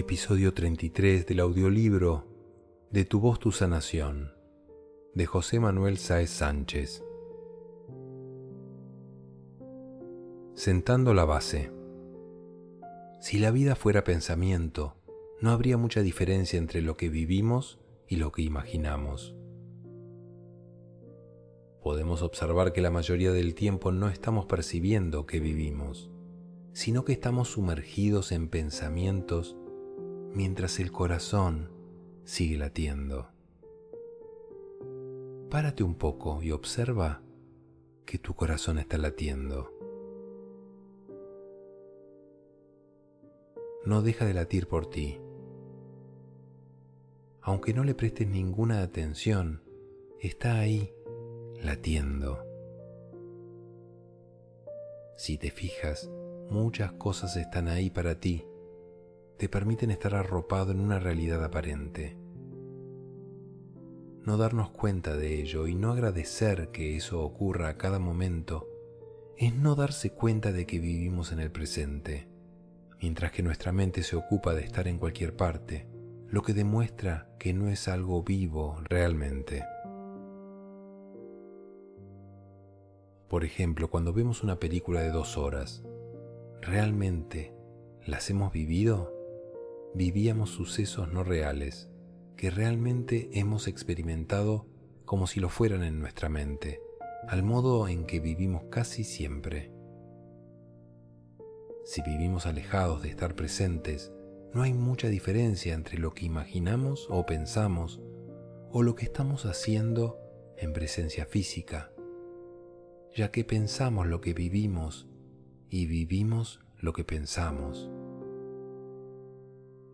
Episodio 33 del audiolibro De tu voz tu sanación de José Manuel Sáez Sánchez. Sentando la base. Si la vida fuera pensamiento, no habría mucha diferencia entre lo que vivimos y lo que imaginamos. Podemos observar que la mayoría del tiempo no estamos percibiendo que vivimos, sino que estamos sumergidos en pensamientos mientras el corazón sigue latiendo. Párate un poco y observa que tu corazón está latiendo. No deja de latir por ti. Aunque no le prestes ninguna atención, está ahí latiendo. Si te fijas, muchas cosas están ahí para ti te permiten estar arropado en una realidad aparente. No darnos cuenta de ello y no agradecer que eso ocurra a cada momento es no darse cuenta de que vivimos en el presente, mientras que nuestra mente se ocupa de estar en cualquier parte, lo que demuestra que no es algo vivo realmente. Por ejemplo, cuando vemos una película de dos horas, ¿realmente las hemos vivido? Vivíamos sucesos no reales que realmente hemos experimentado como si lo fueran en nuestra mente, al modo en que vivimos casi siempre. Si vivimos alejados de estar presentes, no hay mucha diferencia entre lo que imaginamos o pensamos o lo que estamos haciendo en presencia física, ya que pensamos lo que vivimos y vivimos lo que pensamos.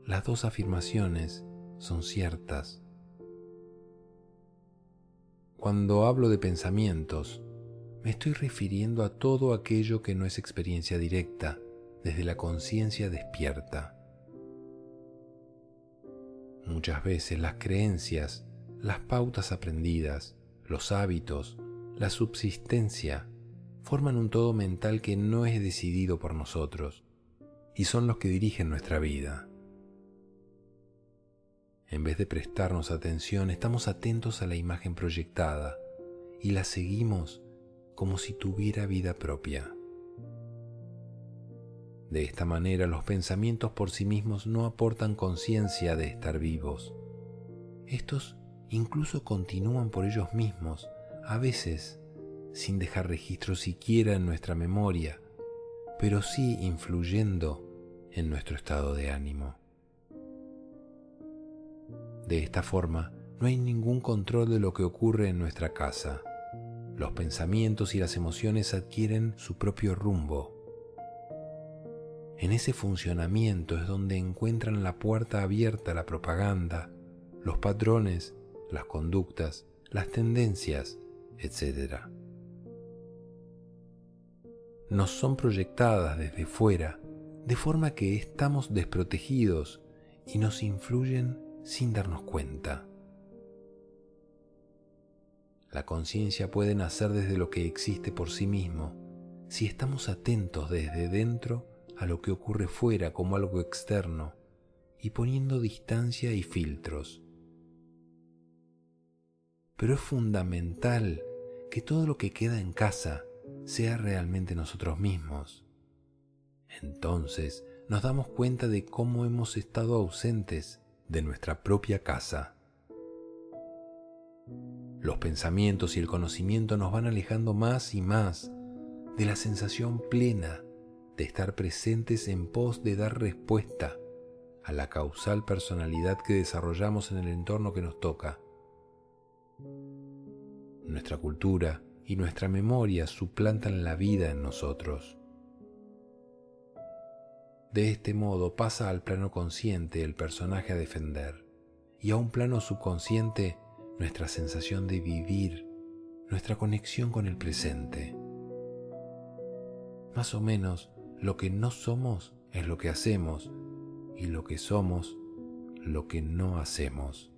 Las dos afirmaciones son ciertas. Cuando hablo de pensamientos, me estoy refiriendo a todo aquello que no es experiencia directa, desde la conciencia despierta. Muchas veces las creencias, las pautas aprendidas, los hábitos, la subsistencia, forman un todo mental que no es decidido por nosotros y son los que dirigen nuestra vida. En vez de prestarnos atención, estamos atentos a la imagen proyectada y la seguimos como si tuviera vida propia. De esta manera los pensamientos por sí mismos no aportan conciencia de estar vivos. Estos incluso continúan por ellos mismos, a veces sin dejar registro siquiera en nuestra memoria, pero sí influyendo en nuestro estado de ánimo. De esta forma, no hay ningún control de lo que ocurre en nuestra casa. Los pensamientos y las emociones adquieren su propio rumbo. En ese funcionamiento es donde encuentran la puerta abierta la propaganda, los patrones, las conductas, las tendencias, etc. Nos son proyectadas desde fuera, de forma que estamos desprotegidos y nos influyen sin darnos cuenta. La conciencia puede nacer desde lo que existe por sí mismo, si estamos atentos desde dentro a lo que ocurre fuera como algo externo y poniendo distancia y filtros. Pero es fundamental que todo lo que queda en casa sea realmente nosotros mismos. Entonces nos damos cuenta de cómo hemos estado ausentes de nuestra propia casa. Los pensamientos y el conocimiento nos van alejando más y más de la sensación plena de estar presentes en pos de dar respuesta a la causal personalidad que desarrollamos en el entorno que nos toca. Nuestra cultura y nuestra memoria suplantan la vida en nosotros. De este modo pasa al plano consciente el personaje a defender y a un plano subconsciente nuestra sensación de vivir, nuestra conexión con el presente. Más o menos lo que no somos es lo que hacemos y lo que somos lo que no hacemos.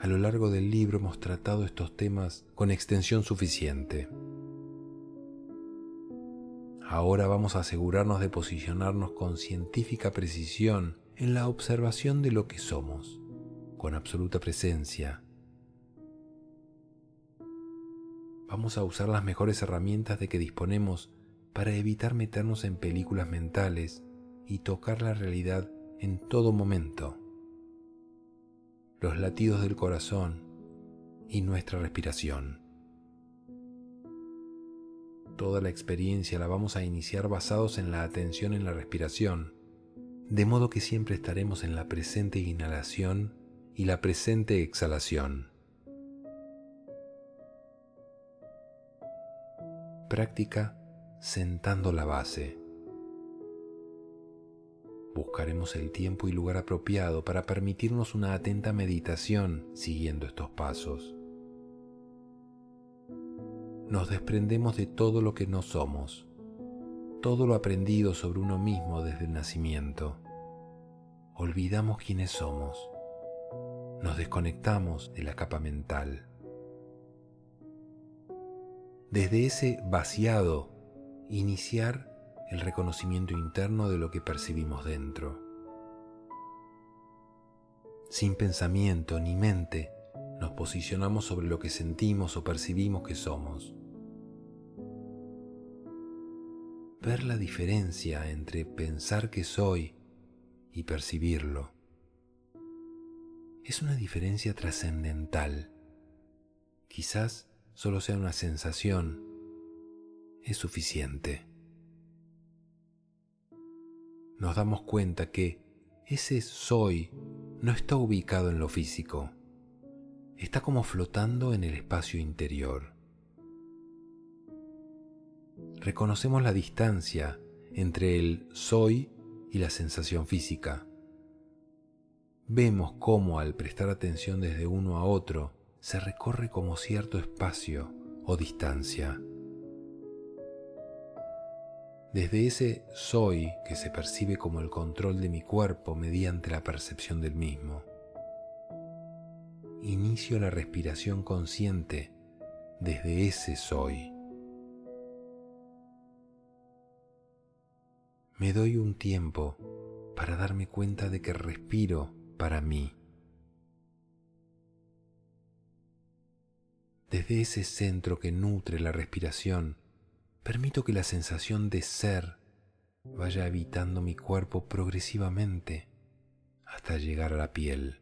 A lo largo del libro hemos tratado estos temas con extensión suficiente. Ahora vamos a asegurarnos de posicionarnos con científica precisión en la observación de lo que somos, con absoluta presencia. Vamos a usar las mejores herramientas de que disponemos para evitar meternos en películas mentales y tocar la realidad en todo momento. Los latidos del corazón y nuestra respiración. Toda la experiencia la vamos a iniciar basados en la atención en la respiración, de modo que siempre estaremos en la presente inhalación y la presente exhalación. Práctica sentando la base. Buscaremos el tiempo y lugar apropiado para permitirnos una atenta meditación siguiendo estos pasos. Nos desprendemos de todo lo que no somos, todo lo aprendido sobre uno mismo desde el nacimiento. Olvidamos quiénes somos. Nos desconectamos de la capa mental. Desde ese vaciado iniciar el reconocimiento interno de lo que percibimos dentro. Sin pensamiento ni mente, nos posicionamos sobre lo que sentimos o percibimos que somos. Ver la diferencia entre pensar que soy y percibirlo es una diferencia trascendental. Quizás solo sea una sensación es suficiente. Nos damos cuenta que ese soy no está ubicado en lo físico, está como flotando en el espacio interior. Reconocemos la distancia entre el soy y la sensación física. Vemos cómo al prestar atención desde uno a otro se recorre como cierto espacio o distancia desde ese soy que se percibe como el control de mi cuerpo mediante la percepción del mismo. Inicio la respiración consciente desde ese soy. Me doy un tiempo para darme cuenta de que respiro para mí. Desde ese centro que nutre la respiración, Permito que la sensación de ser vaya habitando mi cuerpo progresivamente hasta llegar a la piel.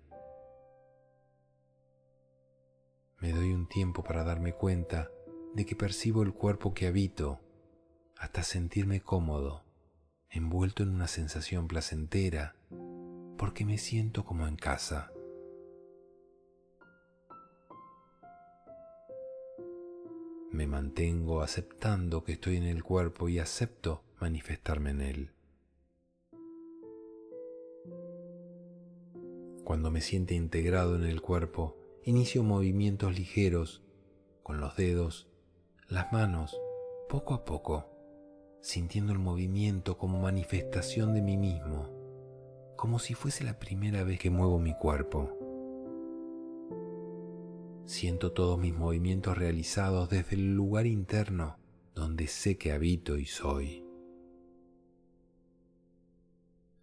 Me doy un tiempo para darme cuenta de que percibo el cuerpo que habito hasta sentirme cómodo, envuelto en una sensación placentera, porque me siento como en casa. Me mantengo aceptando que estoy en el cuerpo y acepto manifestarme en él. Cuando me siente integrado en el cuerpo, inicio movimientos ligeros con los dedos, las manos, poco a poco, sintiendo el movimiento como manifestación de mí mismo, como si fuese la primera vez que muevo mi cuerpo. Siento todos mis movimientos realizados desde el lugar interno donde sé que habito y soy.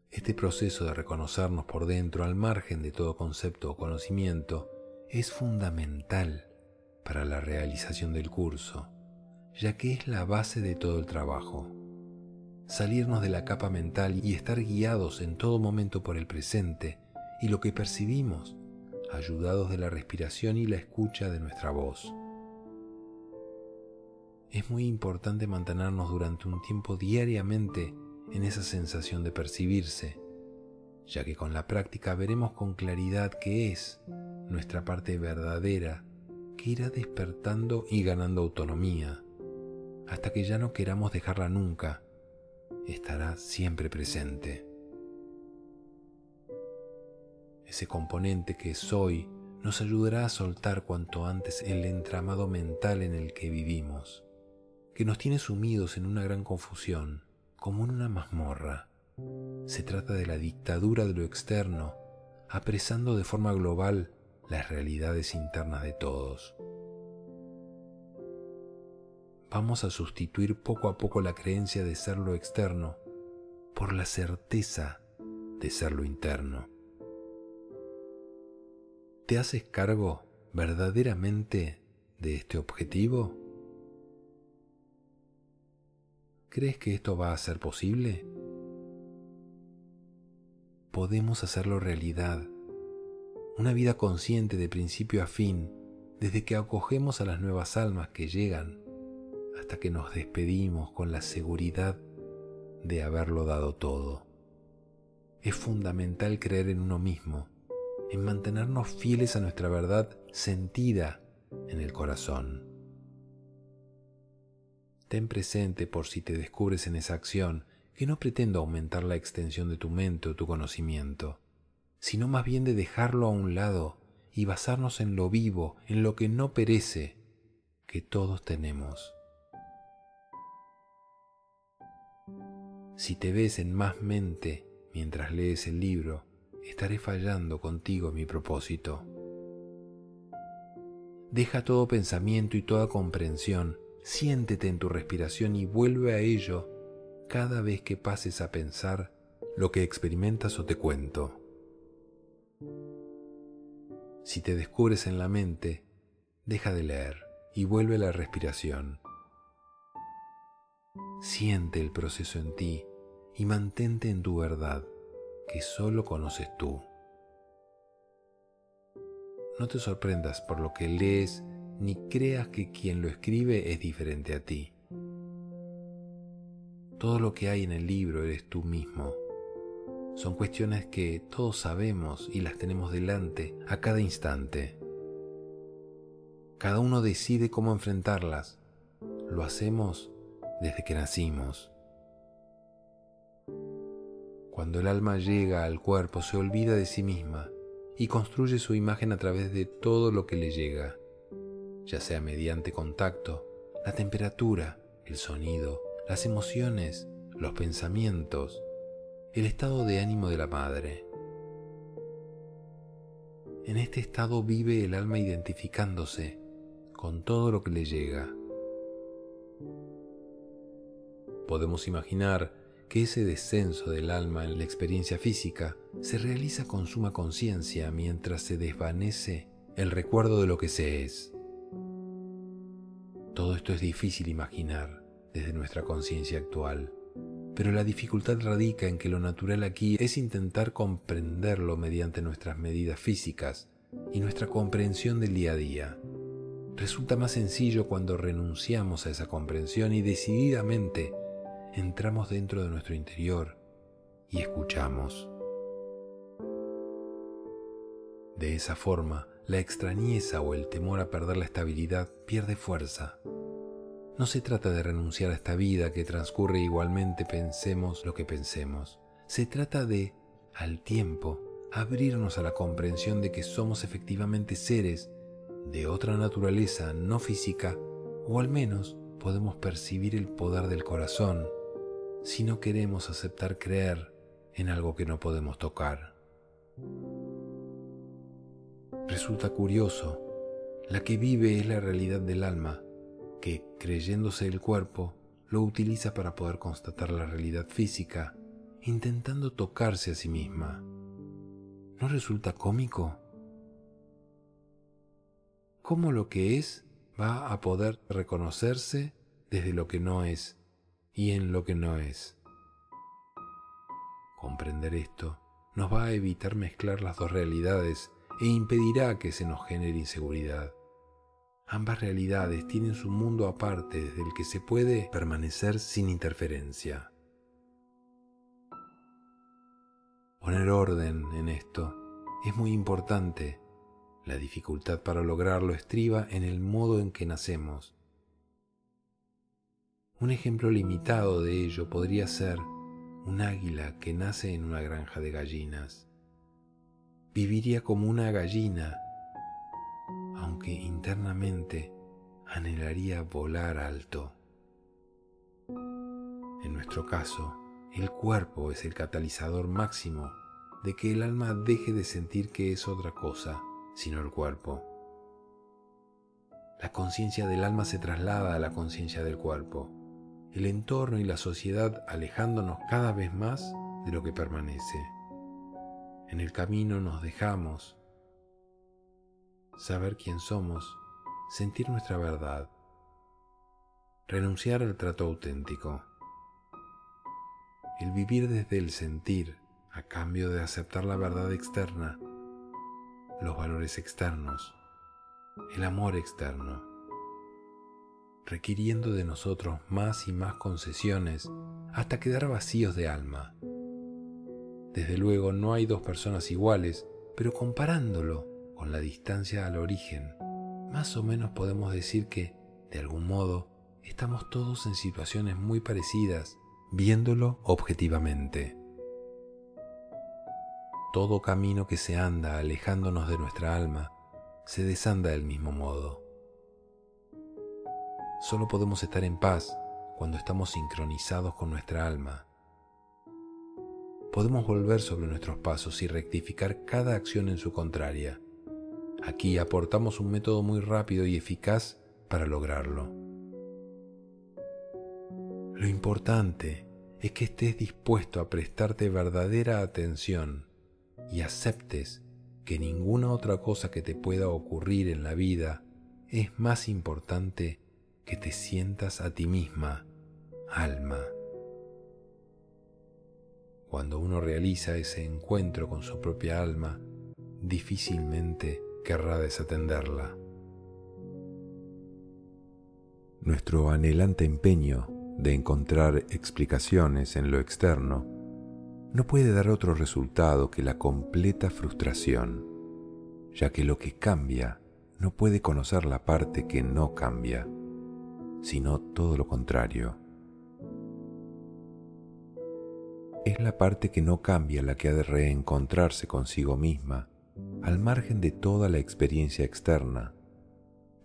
Este proceso de reconocernos por dentro al margen de todo concepto o conocimiento es fundamental para la realización del curso, ya que es la base de todo el trabajo. Salirnos de la capa mental y estar guiados en todo momento por el presente y lo que percibimos ayudados de la respiración y la escucha de nuestra voz. Es muy importante mantenernos durante un tiempo diariamente en esa sensación de percibirse, ya que con la práctica veremos con claridad qué es nuestra parte verdadera que irá despertando y ganando autonomía, hasta que ya no queramos dejarla nunca, estará siempre presente. Ese componente que soy nos ayudará a soltar cuanto antes el entramado mental en el que vivimos, que nos tiene sumidos en una gran confusión, como en una mazmorra. Se trata de la dictadura de lo externo, apresando de forma global las realidades internas de todos. Vamos a sustituir poco a poco la creencia de ser lo externo por la certeza de ser lo interno. ¿Te haces cargo verdaderamente de este objetivo? ¿Crees que esto va a ser posible? Podemos hacerlo realidad. Una vida consciente de principio a fin, desde que acogemos a las nuevas almas que llegan hasta que nos despedimos con la seguridad de haberlo dado todo. Es fundamental creer en uno mismo, en mantenernos fieles a nuestra verdad sentida en el corazón. Ten presente por si te descubres en esa acción que no pretendo aumentar la extensión de tu mente o tu conocimiento, sino más bien de dejarlo a un lado y basarnos en lo vivo, en lo que no perece, que todos tenemos. Si te ves en más mente mientras lees el libro, estaré fallando contigo mi propósito. Deja todo pensamiento y toda comprensión, siéntete en tu respiración y vuelve a ello cada vez que pases a pensar lo que experimentas o te cuento. Si te descubres en la mente, deja de leer y vuelve a la respiración. Siente el proceso en ti y mantente en tu verdad, que solo conoces tú. No te sorprendas por lo que lees ni creas que quien lo escribe es diferente a ti. Todo lo que hay en el libro eres tú mismo. Son cuestiones que todos sabemos y las tenemos delante a cada instante. Cada uno decide cómo enfrentarlas. Lo hacemos desde que nacimos. Cuando el alma llega al cuerpo se olvida de sí misma y construye su imagen a través de todo lo que le llega, ya sea mediante contacto, la temperatura, el sonido, las emociones, los pensamientos, el estado de ánimo de la madre. En este estado vive el alma identificándose con todo lo que le llega. Podemos imaginar que ese descenso del alma en la experiencia física se realiza con suma conciencia mientras se desvanece el recuerdo de lo que se es. Todo esto es difícil imaginar desde nuestra conciencia actual, pero la dificultad radica en que lo natural aquí es intentar comprenderlo mediante nuestras medidas físicas y nuestra comprensión del día a día. Resulta más sencillo cuando renunciamos a esa comprensión y decididamente entramos dentro de nuestro interior y escuchamos. De esa forma, la extrañeza o el temor a perder la estabilidad pierde fuerza. No se trata de renunciar a esta vida que transcurre igualmente pensemos lo que pensemos. Se trata de, al tiempo, abrirnos a la comprensión de que somos efectivamente seres de otra naturaleza no física, o al menos podemos percibir el poder del corazón si no queremos aceptar creer en algo que no podemos tocar. Resulta curioso, la que vive es la realidad del alma, que, creyéndose el cuerpo, lo utiliza para poder constatar la realidad física, intentando tocarse a sí misma. ¿No resulta cómico? ¿Cómo lo que es va a poder reconocerse desde lo que no es? Y en lo que no es. Comprender esto nos va a evitar mezclar las dos realidades e impedirá que se nos genere inseguridad. Ambas realidades tienen su mundo aparte desde el que se puede permanecer sin interferencia. Poner orden en esto es muy importante. La dificultad para lograrlo estriba en el modo en que nacemos un ejemplo limitado de ello podría ser un águila que nace en una granja de gallinas. Viviría como una gallina, aunque internamente anhelaría volar alto. En nuestro caso, el cuerpo es el catalizador máximo de que el alma deje de sentir que es otra cosa, sino el cuerpo. la conciencia del alma se traslada a la conciencia del cuerpo, el entorno y la sociedad alejándonos cada vez más de lo que permanece. En el camino nos dejamos saber quién somos, sentir nuestra verdad, renunciar al trato auténtico, el vivir desde el sentir a cambio de aceptar la verdad externa, los valores externos, el amor externo, requiriendo de nosotros más y más concesiones hasta quedar vacíos de alma. Desde luego no hay dos personas iguales, pero comparándolo con la distancia al origen, más o menos podemos decir que, de algún modo, estamos todos en situaciones muy parecidas, viéndolo objetivamente. Todo camino que se anda alejándonos de nuestra alma se desanda del mismo modo. Solo podemos estar en paz cuando estamos sincronizados con nuestra alma. Podemos volver sobre nuestros pasos y rectificar cada acción en su contraria. Aquí aportamos un método muy rápido y eficaz para lograrlo. Lo importante es que estés dispuesto a prestarte verdadera atención y aceptes que ninguna otra cosa que te pueda ocurrir en la vida es más importante que te sientas a ti misma, alma. Cuando uno realiza ese encuentro con su propia alma, difícilmente querrá desatenderla. Nuestro anhelante empeño de encontrar explicaciones en lo externo no puede dar otro resultado que la completa frustración, ya que lo que cambia no puede conocer la parte que no cambia, sino todo lo contrario. Es la parte que no cambia la que ha de reencontrarse consigo misma al margen de toda la experiencia externa,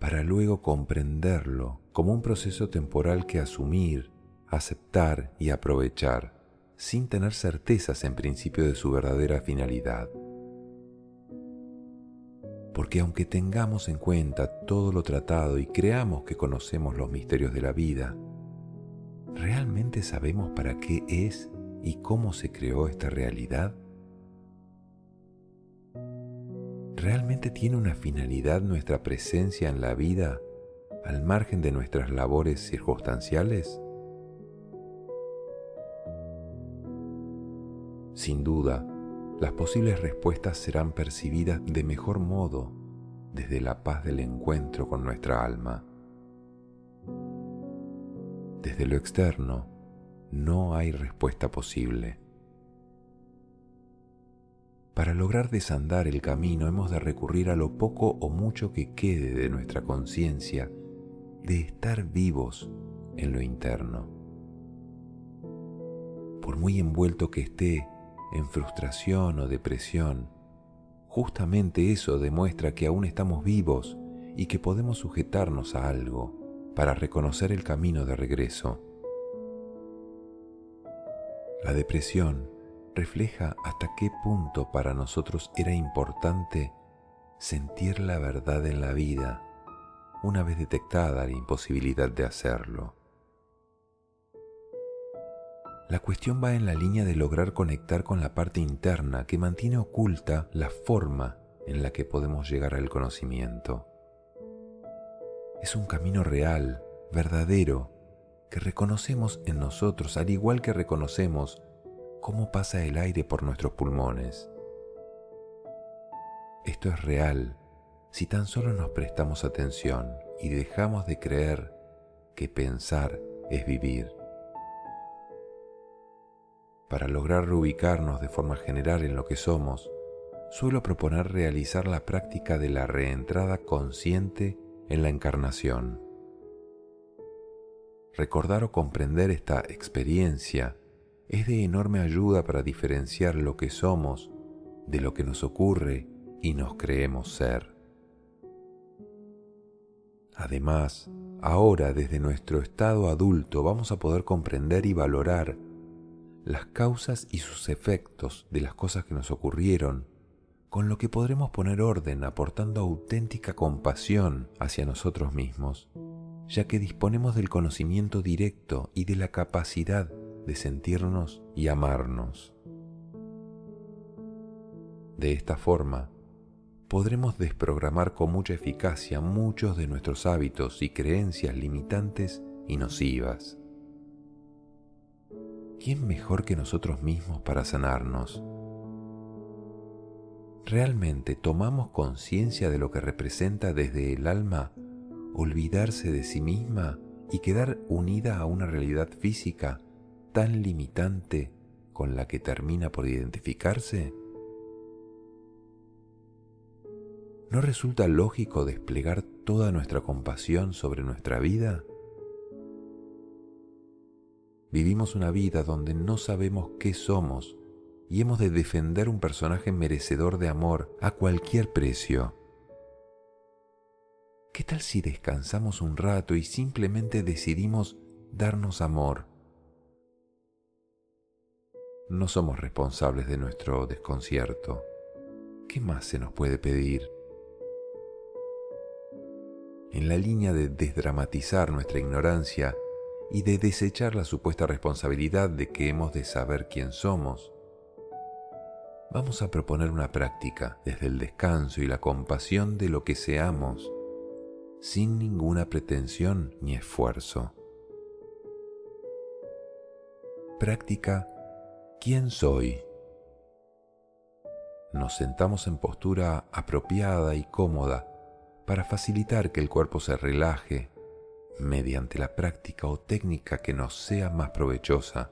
para luego comprenderlo como un proceso temporal que asumir, aceptar y aprovechar, sin tener certezas en principio de su verdadera finalidad. Porque aunque tengamos en cuenta todo lo tratado y creamos que conocemos los misterios de la vida, ¿realmente sabemos para qué es y cómo se creó esta realidad? ¿Realmente tiene una finalidad nuestra presencia en la vida al margen de nuestras labores circunstanciales? Sin duda, las posibles respuestas serán percibidas de mejor modo desde la paz del encuentro con nuestra alma. Desde lo externo no hay respuesta posible. Para lograr desandar el camino hemos de recurrir a lo poco o mucho que quede de nuestra conciencia de estar vivos en lo interno. Por muy envuelto que esté en frustración o depresión, justamente eso demuestra que aún estamos vivos y que podemos sujetarnos a algo para reconocer el camino de regreso. La depresión refleja hasta qué punto para nosotros era importante sentir la verdad en la vida una vez detectada la imposibilidad de hacerlo. La cuestión va en la línea de lograr conectar con la parte interna que mantiene oculta la forma en la que podemos llegar al conocimiento. Es un camino real, verdadero, que reconocemos en nosotros al igual que reconocemos cómo pasa el aire por nuestros pulmones. Esto es real si tan solo nos prestamos atención y dejamos de creer que pensar es vivir. Para lograr reubicarnos de forma general en lo que somos, suelo proponer realizar la práctica de la reentrada consciente en la encarnación. Recordar o comprender esta experiencia es de enorme ayuda para diferenciar lo que somos de lo que nos ocurre y nos creemos ser. Además, ahora desde nuestro estado adulto vamos a poder comprender y valorar las causas y sus efectos de las cosas que nos ocurrieron con lo que podremos poner orden aportando auténtica compasión hacia nosotros mismos, ya que disponemos del conocimiento directo y de la capacidad de sentirnos y amarnos. De esta forma, podremos desprogramar con mucha eficacia muchos de nuestros hábitos y creencias limitantes y nocivas. ¿Quién mejor que nosotros mismos para sanarnos? ¿Realmente tomamos conciencia de lo que representa desde el alma olvidarse de sí misma y quedar unida a una realidad física tan limitante con la que termina por identificarse? ¿No resulta lógico desplegar toda nuestra compasión sobre nuestra vida? Vivimos una vida donde no sabemos qué somos y hemos de defender un personaje merecedor de amor a cualquier precio. ¿Qué tal si descansamos un rato y simplemente decidimos darnos amor? No somos responsables de nuestro desconcierto. ¿Qué más se nos puede pedir? En la línea de desdramatizar nuestra ignorancia, y de desechar la supuesta responsabilidad de que hemos de saber quién somos. Vamos a proponer una práctica desde el descanso y la compasión de lo que seamos, sin ninguna pretensión ni esfuerzo. Práctica ¿Quién soy? Nos sentamos en postura apropiada y cómoda para facilitar que el cuerpo se relaje mediante la práctica o técnica que nos sea más provechosa,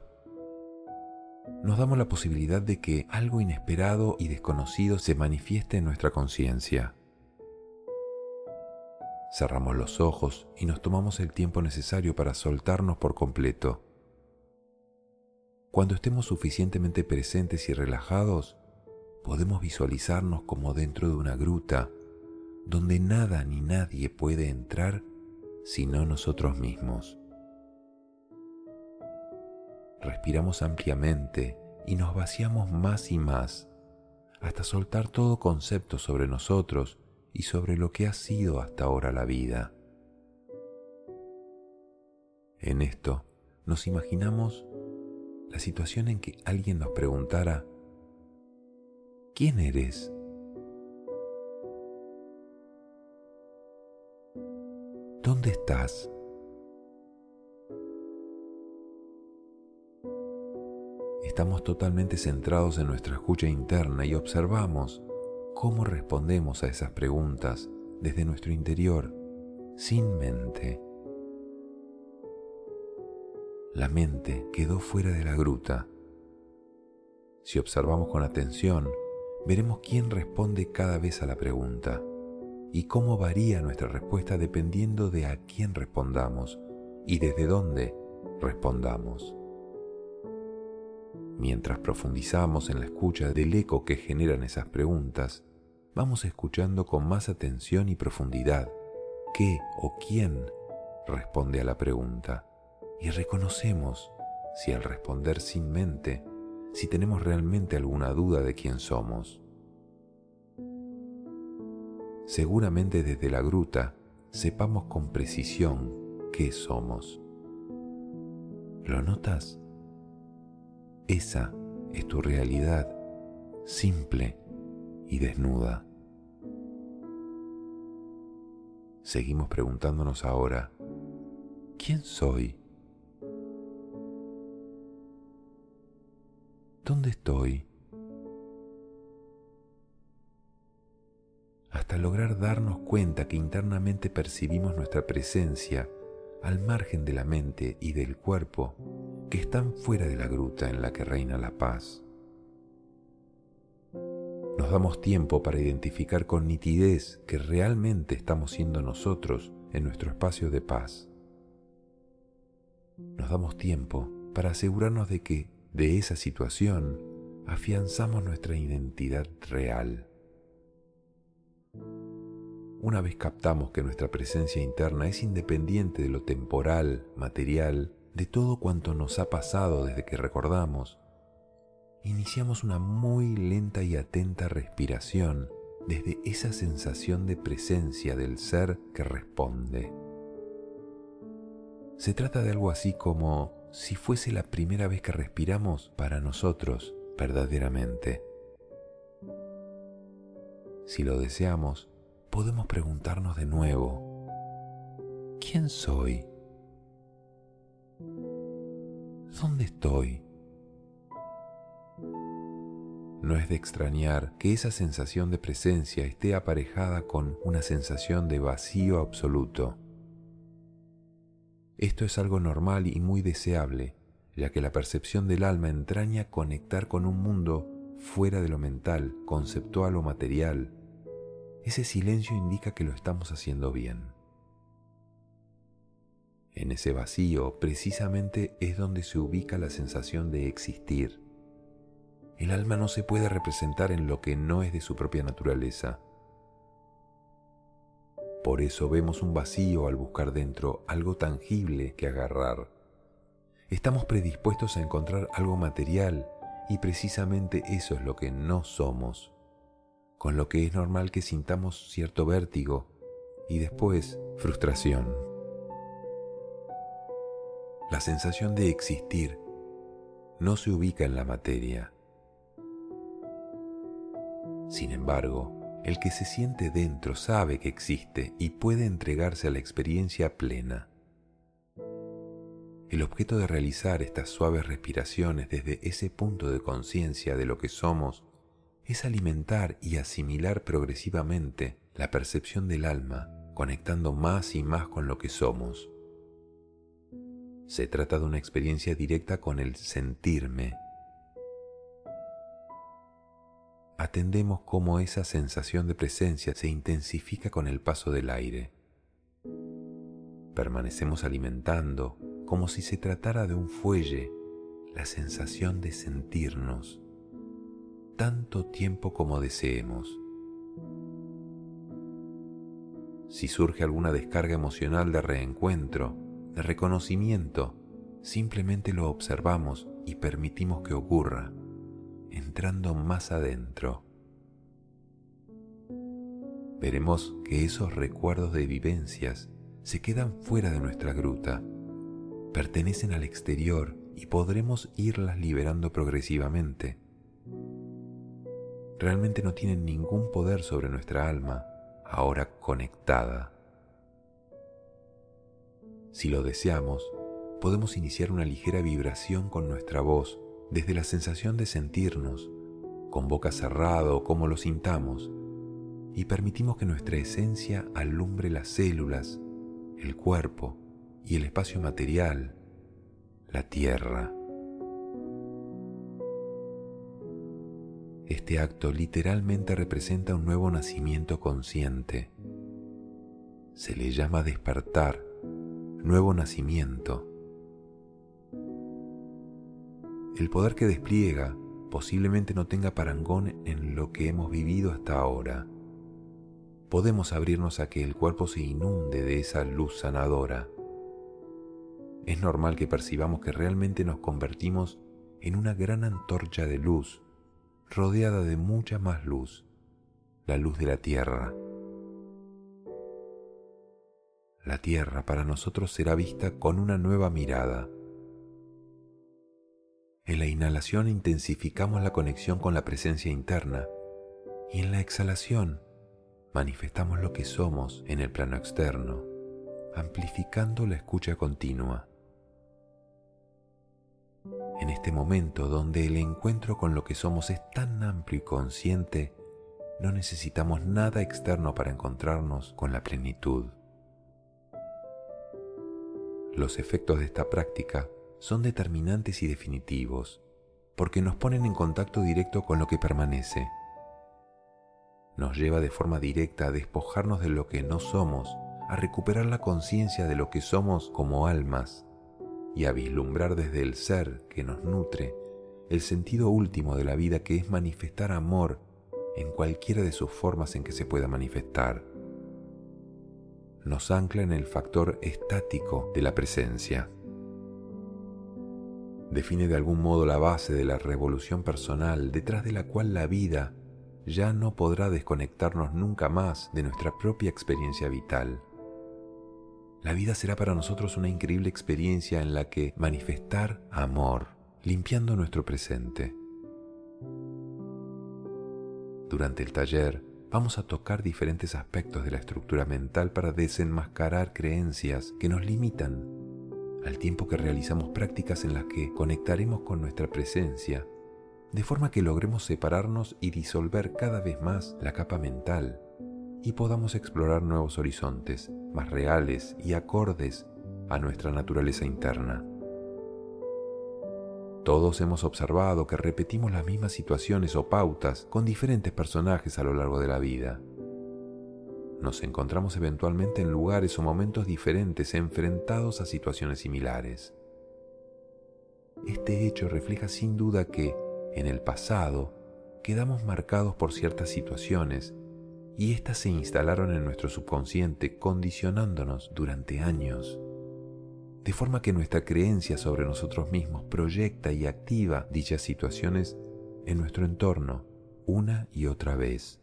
nos damos la posibilidad de que algo inesperado y desconocido se manifieste en nuestra conciencia. Cerramos los ojos y nos tomamos el tiempo necesario para soltarnos por completo. Cuando estemos suficientemente presentes y relajados, podemos visualizarnos como dentro de una gruta donde nada ni nadie puede entrar sino nosotros mismos. Respiramos ampliamente y nos vaciamos más y más hasta soltar todo concepto sobre nosotros y sobre lo que ha sido hasta ahora la vida. En esto nos imaginamos la situación en que alguien nos preguntara, ¿quién eres? ¿Dónde estás? Estamos totalmente centrados en nuestra escucha interna y observamos cómo respondemos a esas preguntas desde nuestro interior, sin mente. La mente quedó fuera de la gruta. Si observamos con atención, veremos quién responde cada vez a la pregunta y cómo varía nuestra respuesta dependiendo de a quién respondamos y desde dónde respondamos. Mientras profundizamos en la escucha del eco que generan esas preguntas, vamos escuchando con más atención y profundidad qué o quién responde a la pregunta y reconocemos si al responder sin mente, si tenemos realmente alguna duda de quién somos seguramente desde la gruta sepamos con precisión qué somos. ¿Lo notas? Esa es tu realidad, simple y desnuda. Seguimos preguntándonos ahora, ¿quién soy? ¿Dónde estoy? Hasta lograr darnos cuenta que internamente percibimos nuestra presencia al margen de la mente y del cuerpo que están fuera de la gruta en la que reina la paz. Nos damos tiempo para identificar con nitidez que realmente estamos siendo nosotros en nuestro espacio de paz. Nos damos tiempo para asegurarnos de que de esa situación afianzamos nuestra identidad real. Una vez captamos que nuestra presencia interna es independiente de lo temporal, material, de todo cuanto nos ha pasado desde que recordamos, iniciamos una muy lenta y atenta respiración desde esa sensación de presencia del ser que responde. Se trata de algo así como si fuese la primera vez que respiramos para nosotros verdaderamente. Si lo deseamos, podemos preguntarnos de nuevo, ¿quién soy? ¿Dónde estoy? No es de extrañar que esa sensación de presencia esté aparejada con una sensación de vacío absoluto. Esto es algo normal y muy deseable, ya que la percepción del alma entraña conectar con un mundo fuera de lo mental, conceptual o material. Ese silencio indica que lo estamos haciendo bien. En ese vacío precisamente es donde se ubica la sensación de existir el alma no se puede representar en lo que no es de su propia naturaleza. Por eso vemos un vacío al buscar dentro algo tangible que agarrar. Estamos predispuestos a encontrar algo material y precisamente eso es lo que no somos, con lo que es normal que sintamos cierto vértigo y después frustración. La sensación de existir no se ubica en la materia, sin embargo, el que se siente dentro sabe que existe y puede entregarse a la experiencia plena. El objeto de realizar estas suaves respiraciones desde ese punto de conciencia de lo que somos es alimentar y asimilar progresivamente la percepción del alma, conectando más y más con lo que somos. Se trata de una experiencia directa con el sentirme, atendemos cómo esa sensación de presencia se intensifica con el paso del aire. Permanecemos alimentando, como si se tratara de un fuelle, la sensación de sentirnos, tanto tiempo como deseemos. Si surge alguna descarga emocional de reencuentro, de reconocimiento, simplemente lo observamos y permitimos que ocurra entrando más adentro. Veremos que esos recuerdos de vivencias se quedan fuera de nuestra gruta, pertenecen al exterior y podremos irlas liberando progresivamente. Realmente no tienen ningún poder sobre nuestra alma, ahora conectada. Si lo deseamos, podemos iniciar una ligera vibración con nuestra voz desde la sensación de sentirnos, con boca cerrada o como lo sintamos, y permitimos que nuestra esencia alumbre las células, el cuerpo y el espacio material, la tierra. Este acto literalmente representa un nuevo nacimiento consciente. Se le llama despertar, nuevo nacimiento el poder que despliega posiblemente no tenga parangón en lo que hemos vivido hasta ahora. Podemos abrirnos a que el cuerpo se inunde de esa luz sanadora. Es normal que percibamos que realmente nos convertimos en una gran antorcha de luz, rodeada de mucha más luz, la luz de la tierra. La tierra para nosotros será vista con una nueva mirada en la inhalación intensificamos la conexión con la presencia interna y en la exhalación manifestamos lo que somos en el plano externo, amplificando la escucha continua. En este momento donde el encuentro con lo que somos es tan amplio y consciente, no necesitamos nada externo para encontrarnos con la plenitud. Los efectos de esta práctica son determinantes y definitivos, porque nos ponen en contacto directo con lo que permanece. Nos lleva de forma directa a despojarnos de lo que no somos, a recuperar la conciencia de lo que somos como almas y a vislumbrar desde el ser que nos nutre el sentido último de la vida que es manifestar amor en cualquiera de sus formas en que se pueda manifestar. Nos ancla en el factor estático de la presencia define de algún modo la base de la revolución personal detrás de la cual la vida ya no podrá desconectarnos nunca más de nuestra propia experiencia vital. La vida será para nosotros una increíble experiencia en la que manifestar amor, limpiando nuestro presente. Durante el taller vamos a tocar diferentes aspectos de la estructura mental para desenmascarar creencias que nos limitan, al tiempo que realizamos prácticas en las que conectaremos con nuestra presencia de forma que logremos separarnos y disolver cada vez más la capa mental y podamos explorar nuevos horizontes más reales y acordes a nuestra naturaleza interna. Todos hemos observado que repetimos las mismas situaciones o pautas con diferentes personajes a lo largo de la vida. Nos encontramos eventualmente en lugares o momentos diferentes enfrentados a situaciones similares. Este hecho refleja sin duda que en el pasado quedamos marcados por ciertas situaciones y éstas se instalaron en nuestro subconsciente condicionándonos durante años, de forma que nuestra creencia sobre nosotros mismos proyecta y activa dichas situaciones en nuestro entorno una y otra vez.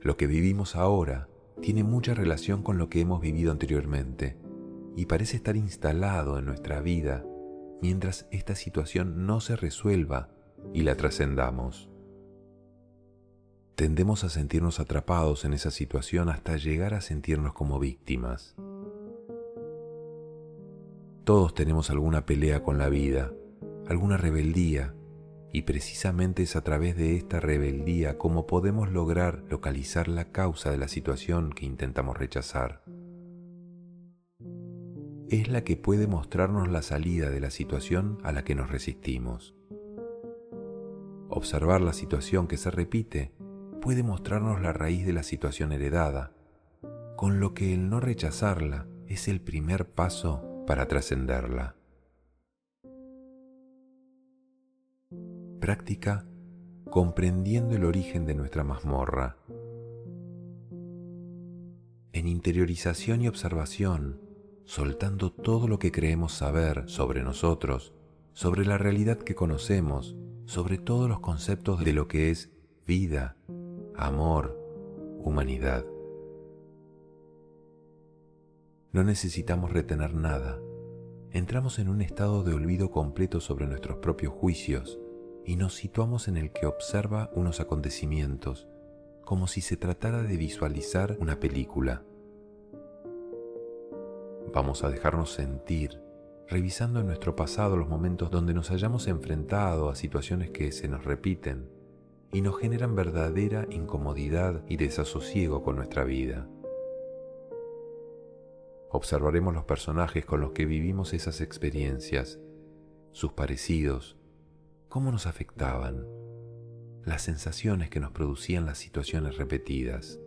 Lo que vivimos ahora tiene mucha relación con lo que hemos vivido anteriormente y parece estar instalado en nuestra vida mientras esta situación no se resuelva y la trascendamos. Tendemos a sentirnos atrapados en esa situación hasta llegar a sentirnos como víctimas. Todos tenemos alguna pelea con la vida, alguna rebeldía, y precisamente es a través de esta rebeldía como podemos lograr localizar la causa de la situación que intentamos rechazar es la que puede mostrarnos la salida de la situación a la que nos resistimos. Observar la situación que se repite puede mostrarnos la raíz de la situación heredada, con lo que el no rechazarla es el primer paso para trascenderla. Práctica comprendiendo el origen de nuestra mazmorra. En interiorización y observación, soltando todo lo que creemos saber sobre nosotros, sobre la realidad que conocemos, sobre todos los conceptos de lo que es vida, amor, humanidad. No necesitamos retener nada. Entramos en un estado de olvido completo sobre nuestros propios juicios y nos situamos en el que observa unos acontecimientos, como si se tratara de visualizar una película. Vamos a dejarnos sentir, revisando en nuestro pasado los momentos donde nos hayamos enfrentado a situaciones que se nos repiten y nos generan verdadera incomodidad y desasosiego con nuestra vida. Observaremos los personajes con los que vivimos esas experiencias, sus parecidos, cómo nos afectaban, las sensaciones que nos producían las situaciones repetidas.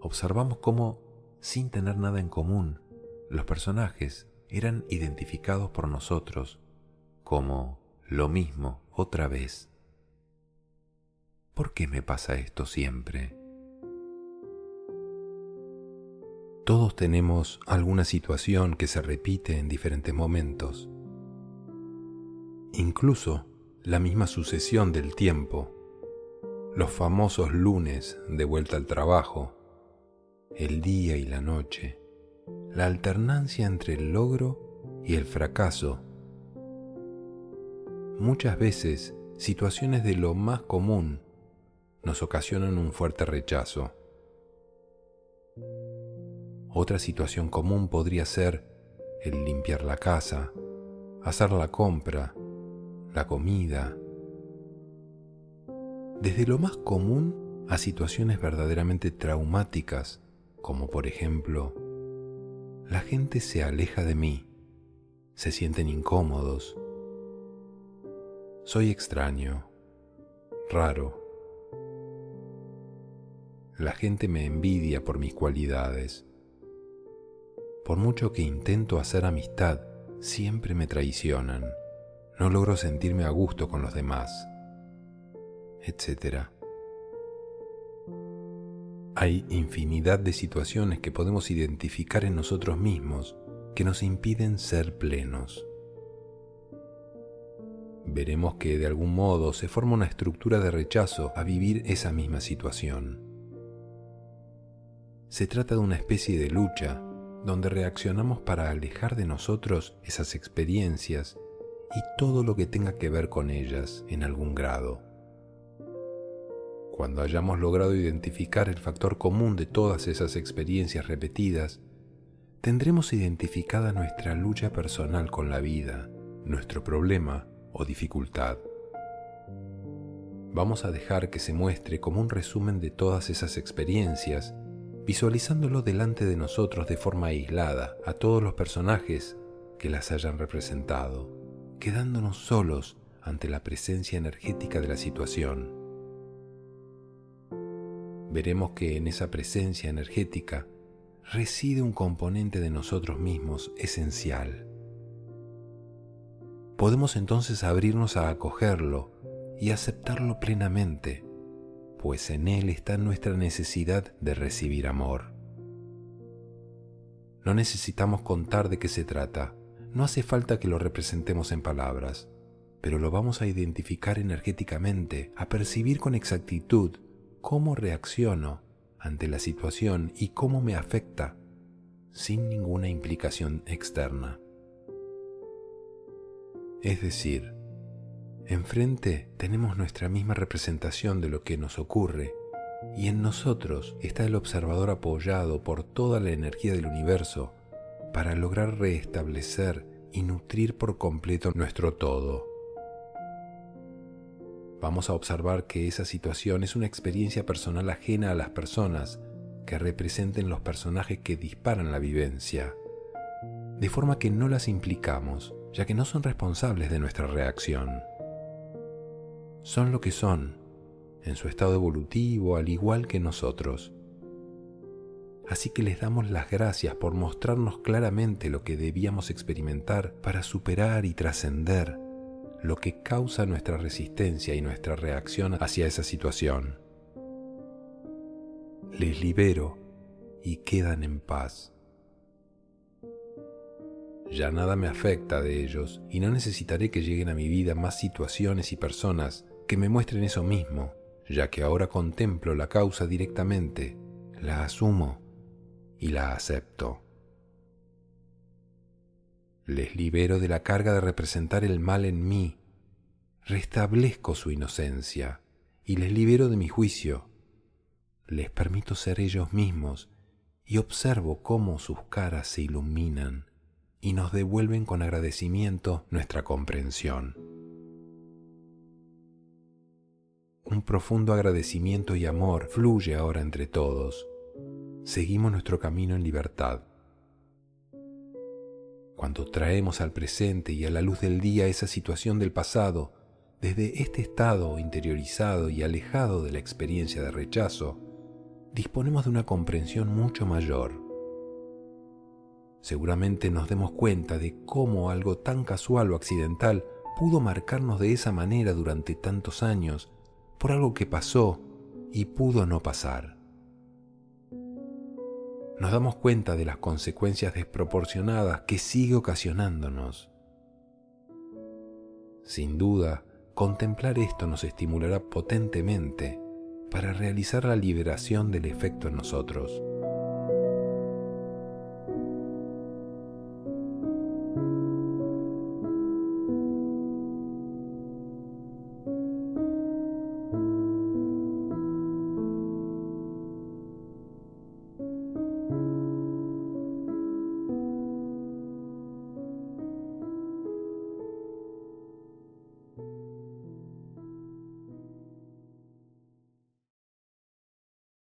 Observamos cómo sin tener nada en común, los personajes eran identificados por nosotros como lo mismo otra vez. ¿Por qué me pasa esto siempre? Todos tenemos alguna situación que se repite en diferentes momentos. Incluso la misma sucesión del tiempo, los famosos lunes de vuelta al trabajo, el día y la noche, la alternancia entre el logro y el fracaso. Muchas veces situaciones de lo más común nos ocasionan un fuerte rechazo. Otra situación común podría ser el limpiar la casa, hacer la compra, la comida. Desde lo más común a situaciones verdaderamente traumáticas como por ejemplo, la gente se aleja de mí, se sienten incómodos, soy extraño, raro. La gente me envidia por mis cualidades. Por mucho que intento hacer amistad, siempre me traicionan. No logro sentirme a gusto con los demás, etcétera. Hay infinidad de situaciones que podemos identificar en nosotros mismos que nos impiden ser plenos. Veremos que de algún modo se forma una estructura de rechazo a vivir esa misma situación. Se trata de una especie de lucha donde reaccionamos para alejar de nosotros esas experiencias y todo lo que tenga que ver con ellas en algún grado. Cuando hayamos logrado identificar el factor común de todas esas experiencias repetidas, tendremos identificada nuestra lucha personal con la vida, nuestro problema o dificultad. Vamos a dejar que se muestre como un resumen de todas esas experiencias, visualizándolo delante de nosotros de forma aislada a todos los personajes que las hayan representado, quedándonos solos ante la presencia energética de la situación veremos que en esa presencia energética reside un componente de nosotros mismos esencial. Podemos entonces abrirnos a acogerlo y aceptarlo plenamente, pues en él está nuestra necesidad de recibir amor. No necesitamos contar de qué se trata, no hace falta que lo representemos en palabras, pero lo vamos a identificar energéticamente, a percibir con exactitud cómo reacciono ante la situación y cómo me afecta sin ninguna implicación externa. Es decir, enfrente tenemos nuestra misma representación de lo que nos ocurre y en nosotros está el observador apoyado por toda la energía del universo para lograr restablecer y nutrir por completo nuestro todo vamos a observar que esa situación es una experiencia personal ajena a las personas que representen los personajes que disparan la vivencia, de forma que no las implicamos, ya que no son responsables de nuestra reacción. Son lo que son, en su estado evolutivo, al igual que nosotros. Así que les damos las gracias por mostrarnos claramente lo que debíamos experimentar para superar y trascender lo que causa nuestra resistencia y nuestra reacción hacia esa situación. Les libero y quedan en paz. Ya nada me afecta de ellos y no necesitaré que lleguen a mi vida más situaciones y personas que me muestren eso mismo, ya que ahora contemplo la causa directamente, la asumo y la acepto les libero de la carga de representar el mal en mí, restablezco su inocencia y les libero de mi juicio. Les permito ser ellos mismos y observo cómo sus caras se iluminan y nos devuelven con agradecimiento nuestra comprensión. Un profundo agradecimiento y amor fluye ahora entre todos. Seguimos nuestro camino en libertad cuando traemos al presente y a la luz del día esa situación del pasado, desde este estado interiorizado y alejado de la experiencia de rechazo, disponemos de una comprensión mucho mayor. Seguramente nos demos cuenta de cómo algo tan casual o accidental pudo marcarnos de esa manera durante tantos años por algo que pasó y pudo no pasar nos damos cuenta de las consecuencias desproporcionadas que sigue ocasionándonos. Sin duda, contemplar esto nos estimulará potentemente para realizar la liberación del efecto en nosotros.